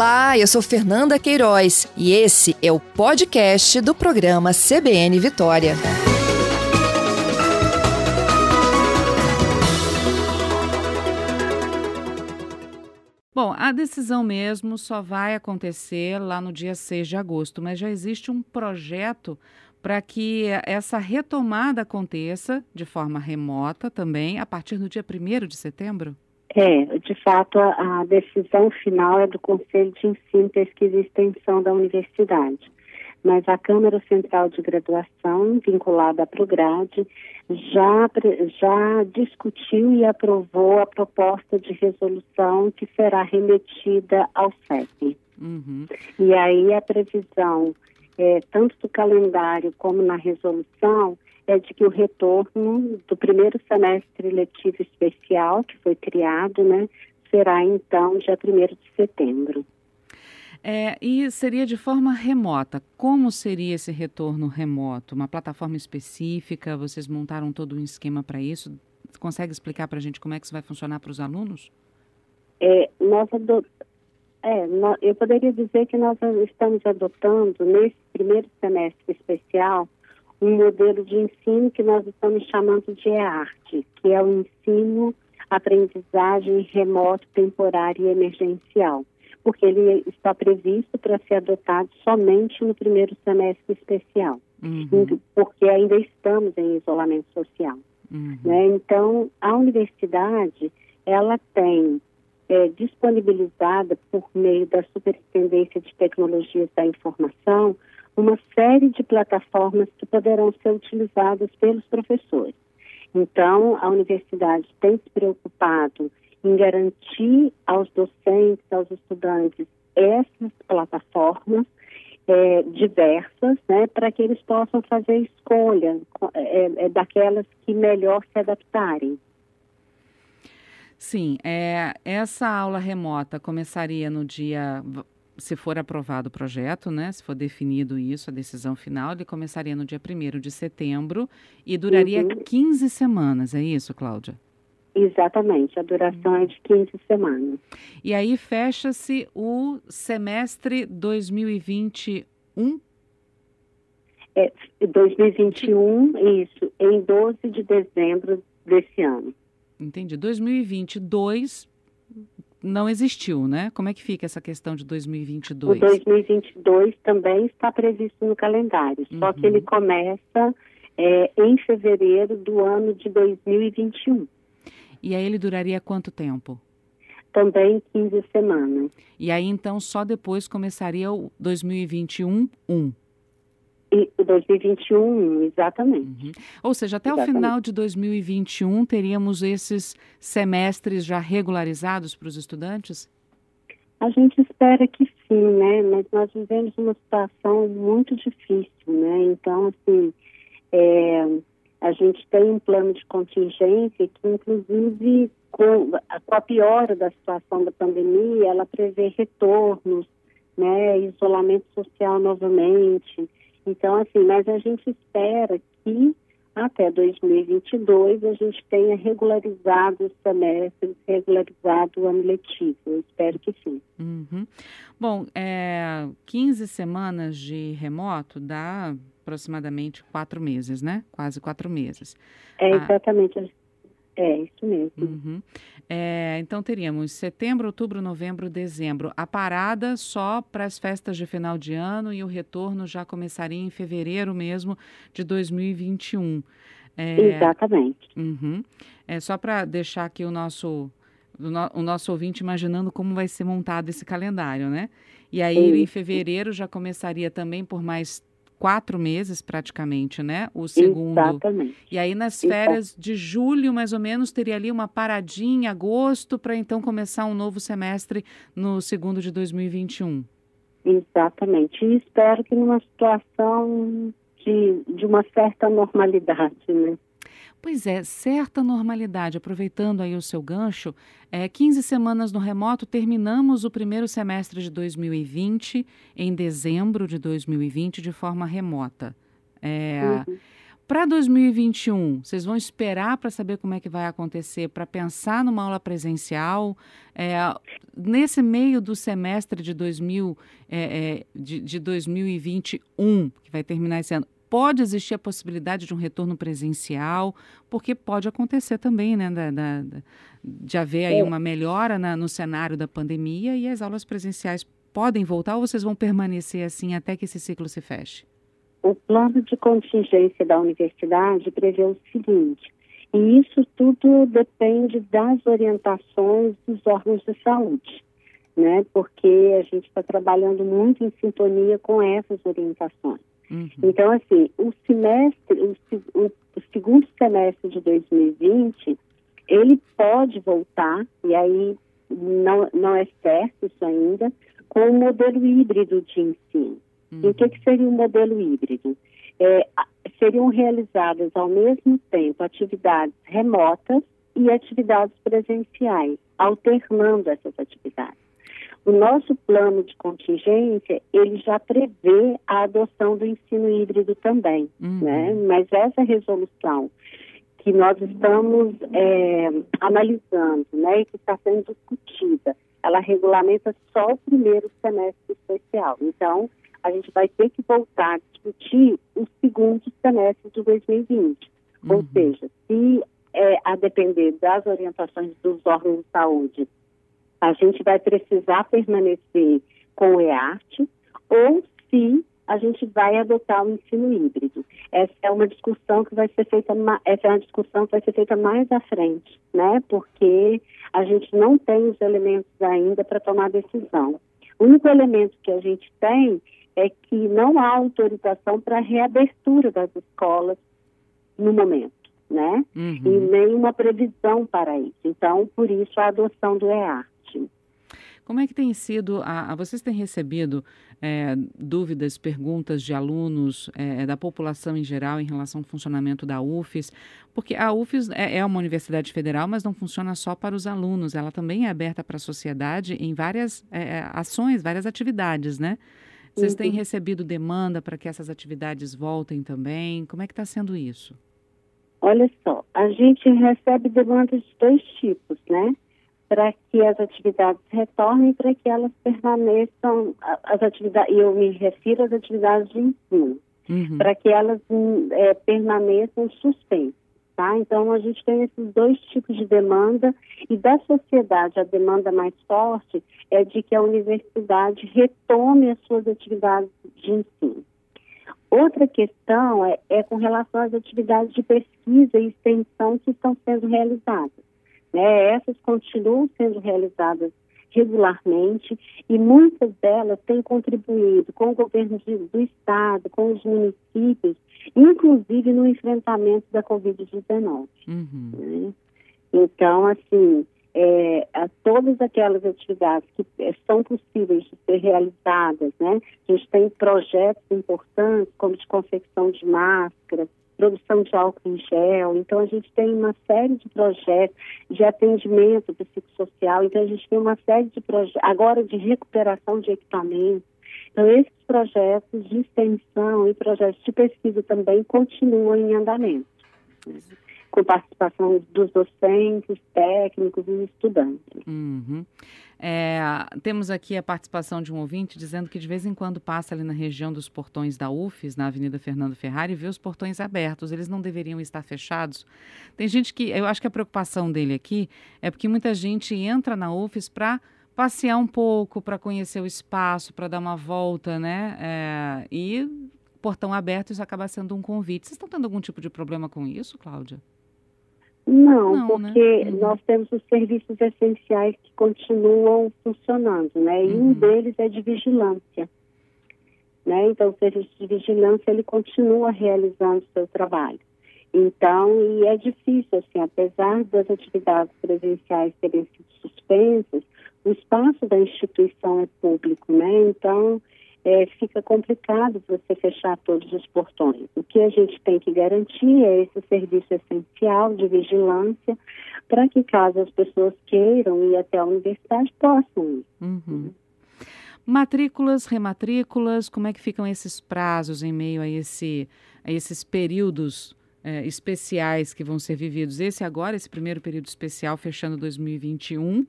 Olá, eu sou Fernanda Queiroz e esse é o podcast do programa CBN Vitória. Bom, a decisão mesmo só vai acontecer lá no dia 6 de agosto, mas já existe um projeto para que essa retomada aconteça de forma remota também a partir do dia 1 de setembro? É, de fato, a, a, decisão final é do Conselho de Ensino, Pesquisa e Extensão da Universidade. Mas a Câmara Central de Graduação, vinculada à Prograde, já, já discutiu e aprovou a proposta de resolução que será remetida ao CEP. Uhum. E aí a previsão, é, tanto do calendário como na resolução, é de que o retorno do primeiro semestre letivo especial, que foi criado, né, será então dia 1 de setembro. É, e seria de forma remota. Como seria esse retorno remoto? Uma plataforma específica? Vocês montaram todo um esquema para isso? Consegue explicar para a gente como é que isso vai funcionar para os alunos? É, nós ado... é, eu poderia dizer que nós estamos adotando nesse primeiro semestre especial um modelo de ensino que nós estamos chamando de EART, que é o ensino, aprendizagem remoto, temporário e emergencial, porque ele está previsto para ser adotado somente no primeiro semestre especial, uhum. porque ainda estamos em isolamento social. Uhum. Né? Então, a universidade, ela tem é, disponibilizada por meio da Superintendência de Tecnologias da Informação uma série de plataformas que poderão ser utilizadas pelos professores. Então, a universidade tem se preocupado em garantir aos docentes, aos estudantes, essas plataformas é, diversas, né, para que eles possam fazer escolha é, é, daquelas que melhor se adaptarem. Sim, é, essa aula remota começaria no dia se for aprovado o projeto, né, se for definido isso, a decisão final, ele começaria no dia 1 de setembro e duraria uhum. 15 semanas, é isso, Cláudia? Exatamente, a duração é de 15 semanas. E aí fecha-se o semestre 2021? É, 2021, isso, em 12 de dezembro desse ano. Entendi. 2022 não existiu, né? Como é que fica essa questão de 2022? O 2022 também está previsto no calendário, uhum. só que ele uhum. começa é, em fevereiro do ano de 2021. E aí ele duraria quanto tempo? Também 15 semanas. E aí então só depois começaria o 2021 1. E 2021, exatamente. Uhum. Ou seja, até exatamente. o final de 2021 teríamos esses semestres já regularizados para os estudantes? A gente espera que sim, né? Mas nós vivemos uma situação muito difícil, né? Então, assim, é, a gente tem um plano de contingência que, inclusive, com, com a piora da situação da pandemia, ela prevê retornos, né? Isolamento social novamente. Então, assim, mas a gente espera que até 2022 a gente tenha regularizado os semestres, regularizado o ano letivo. Eu espero que sim. Uhum. Bom, é, 15 semanas de remoto dá aproximadamente quatro meses, né? Quase quatro meses. É exatamente. Ah, é, isso mesmo. Uhum. É, então teríamos setembro, outubro, novembro, dezembro. A parada só para as festas de final de ano e o retorno já começaria em fevereiro mesmo de 2021. É, Exatamente. Uhum. É só para deixar aqui o nosso, o nosso ouvinte imaginando como vai ser montado esse calendário, né? E aí, Sim. em fevereiro, já começaria também por mais quatro meses praticamente, né? O segundo. Exatamente. E aí nas férias de julho, mais ou menos, teria ali uma paradinha em agosto para então começar um novo semestre no segundo de 2021. Exatamente. E espero que numa situação de, de uma certa normalidade, né? Pois é, certa normalidade. Aproveitando aí o seu gancho, é, 15 semanas no remoto, terminamos o primeiro semestre de 2020, em dezembro de 2020, de forma remota. É, uhum. Para 2021, vocês vão esperar para saber como é que vai acontecer, para pensar numa aula presencial? É, nesse meio do semestre de, 2000, é, é, de, de 2021, que vai terminar esse ano, pode existir a possibilidade de um retorno presencial, porque pode acontecer também, né, da, da, de haver aí uma melhora na, no cenário da pandemia e as aulas presenciais podem voltar ou vocês vão permanecer assim até que esse ciclo se feche? O plano de contingência da universidade prevê o seguinte, e isso tudo depende das orientações dos órgãos de saúde, né? Porque a gente está trabalhando muito em sintonia com essas orientações. Uhum. Então, assim, o semestre, o, o, o segundo semestre de 2020, ele pode voltar, e aí não, não é certo isso ainda, com o modelo híbrido de ensino. Uhum. E o que, que seria o um modelo híbrido? É, seriam realizadas ao mesmo tempo atividades remotas e atividades presenciais, alternando essas atividades. O nosso plano de contingência, ele já prevê a adoção do ensino híbrido também, uhum. né? Mas essa resolução que nós estamos é, analisando, né, e que está sendo discutida, ela regulamenta só o primeiro semestre especial. Então, a gente vai ter que voltar a discutir o segundo semestre de 2020. Uhum. Ou seja, se é, a depender das orientações dos órgãos de saúde, a gente vai precisar permanecer com o EART, ou se a gente vai adotar o ensino híbrido. Essa é uma discussão que vai ser feita, essa é uma discussão que vai ser feita mais à frente, né? Porque a gente não tem os elementos ainda para tomar decisão. O único elemento que a gente tem é que não há autorização para reabertura das escolas no momento, né? Uhum. E nenhuma previsão para isso. Então, por isso a adoção do EART. Como é que tem sido, a, a vocês têm recebido é, dúvidas, perguntas de alunos, é, da população em geral em relação ao funcionamento da UFES? Porque a UFES é, é, uma universidade federal, mas não funciona só para os alunos, ela também é aberta para a sociedade em várias é, ações, várias atividades, né? Vocês têm uhum. recebido demanda para que essas atividades voltem também? Como é que está sendo isso? Olha só, a gente recebe demandas de dois tipos, né? Para que as atividades retornem, para que elas permaneçam, as atividades, e eu me refiro às atividades de ensino, uhum. para que elas é, permaneçam suspensas. Tá? Então, a gente tem esses dois tipos de demanda, e da sociedade, a demanda mais forte é de que a universidade retome as suas atividades de ensino. Outra questão é, é com relação às atividades de pesquisa e extensão que estão sendo realizadas. Né? Essas continuam sendo realizadas regularmente e muitas delas têm contribuído com o governo do estado, com os municípios, inclusive no enfrentamento da Covid-19. Uhum. Né? Então, assim, é, a todas aquelas atividades que é, são possíveis de ser realizadas, né? A gente tem projetos importantes, como de confecção de máscaras, produção de álcool em gel. Então, a gente tem uma série de projetos de atendimento psicossocial. Então, a gente tem uma série de projetos, agora de recuperação de equipamentos. Então, esses projetos de extensão e projetos de pesquisa também continuam em andamento? Com participação dos docentes, técnicos e estudantes. Uhum. É, temos aqui a participação de um ouvinte dizendo que de vez em quando passa ali na região dos portões da UFES, na Avenida Fernando Ferrari, e vê os portões abertos. Eles não deveriam estar fechados. Tem gente que, eu acho que a preocupação dele aqui é porque muita gente entra na UFES para passear um pouco, para conhecer o espaço, para dar uma volta, né? É, e portão aberto, isso acaba sendo um convite. Vocês estão tendo algum tipo de problema com isso, Cláudia? Não, Não né? porque né? nós temos os serviços essenciais que continuam funcionando, né? E uhum. um deles é de vigilância. Né? Então, o serviço de vigilância, ele continua realizando o seu trabalho. Então, e é difícil, assim, apesar das atividades presenciais terem sido suspensas, o espaço da instituição é público, né? Então, é, fica complicado você fechar todos os portões. O que a gente tem que garantir é esse serviço essencial de vigilância para que, caso as pessoas queiram ir até a universidade, possam ir. Uhum. Matrículas, rematrículas, como é que ficam esses prazos em meio a, esse, a esses períodos é, especiais que vão ser vividos? Esse agora, esse primeiro período especial, fechando 2021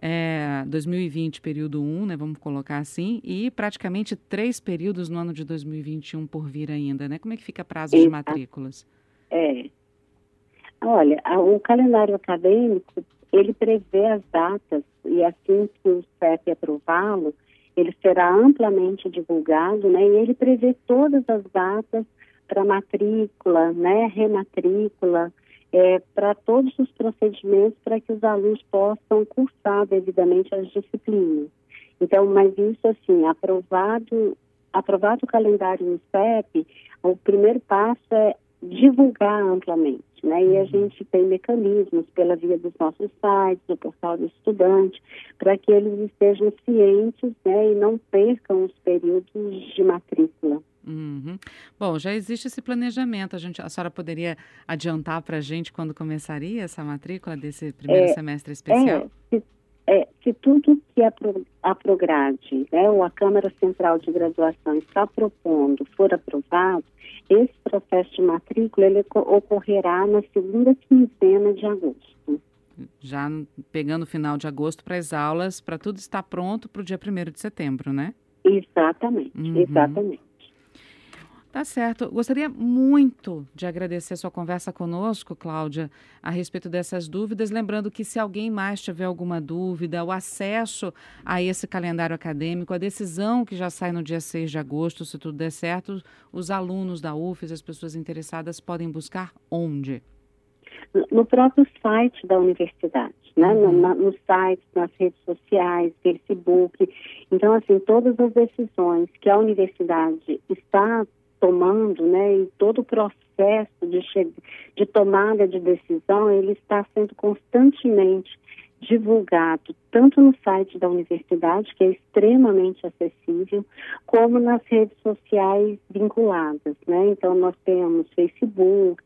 é, 2020, período 1, né, vamos colocar assim, e praticamente três períodos no ano de 2021 por vir ainda, né? Como é que fica prazo de matrículas? É. Olha, o calendário acadêmico, ele prevê as datas e assim que o CEP aprová-lo, ele será amplamente divulgado, né? E ele prevê todas as datas para matrícula, né? Rematrícula, é, para todos os procedimentos para que os alunos possam cursar devidamente as disciplinas. Então, mas isso assim, aprovado, aprovado o calendário no CEP, o primeiro passo é divulgar amplamente, né? E a uhum. gente tem mecanismos pela via dos nossos sites, do portal do estudante, para que eles estejam cientes, né, e não percam os períodos de matrícula. Uhum. Bom, já existe esse planejamento. A, gente, a senhora poderia adiantar para a gente quando começaria essa matrícula desse primeiro é, semestre especial? É, se, é, se tudo que a, Pro, a Prograde, né, ou a Câmara Central de Graduação está propondo for aprovado, esse processo de matrícula ele ocorrerá na segunda quinzena de agosto. Já pegando o final de agosto para as aulas, para tudo estar pronto para o dia 1 de setembro, né? Exatamente, uhum. exatamente. Tá certo. Gostaria muito de agradecer a sua conversa conosco, Cláudia, a respeito dessas dúvidas. Lembrando que se alguém mais tiver alguma dúvida, o acesso a esse calendário acadêmico, a decisão que já sai no dia 6 de agosto, se tudo der certo, os alunos da UFES, as pessoas interessadas, podem buscar onde? No próprio site da universidade. Né, no, uhum. no site, nas redes sociais, Facebook. Então, assim, todas as decisões que a universidade está tomando, né, e todo o processo de, de tomada de decisão, ele está sendo constantemente divulgado tanto no site da universidade, que é extremamente acessível, como nas redes sociais vinculadas, né? Então nós temos Facebook,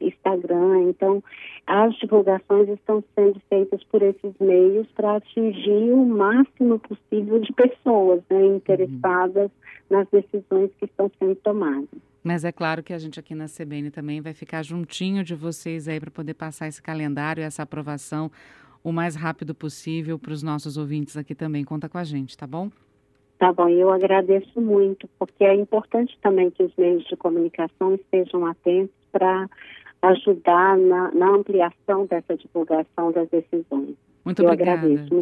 Instagram, então as divulgações estão sendo feitas por esses meios para atingir o máximo possível de pessoas né, interessadas uhum. nas decisões que estão sendo tomadas. Mas é claro que a gente aqui na CBN também vai ficar juntinho de vocês aí para poder passar esse calendário, essa aprovação o mais rápido possível para os nossos ouvintes aqui também. Conta com a gente, tá bom? Tá bom, eu agradeço muito, porque é importante também que os meios de comunicação estejam atentos para ajudar na, na, ampliação dessa divulgação das decisões. Muito eu obrigada. Agradeço.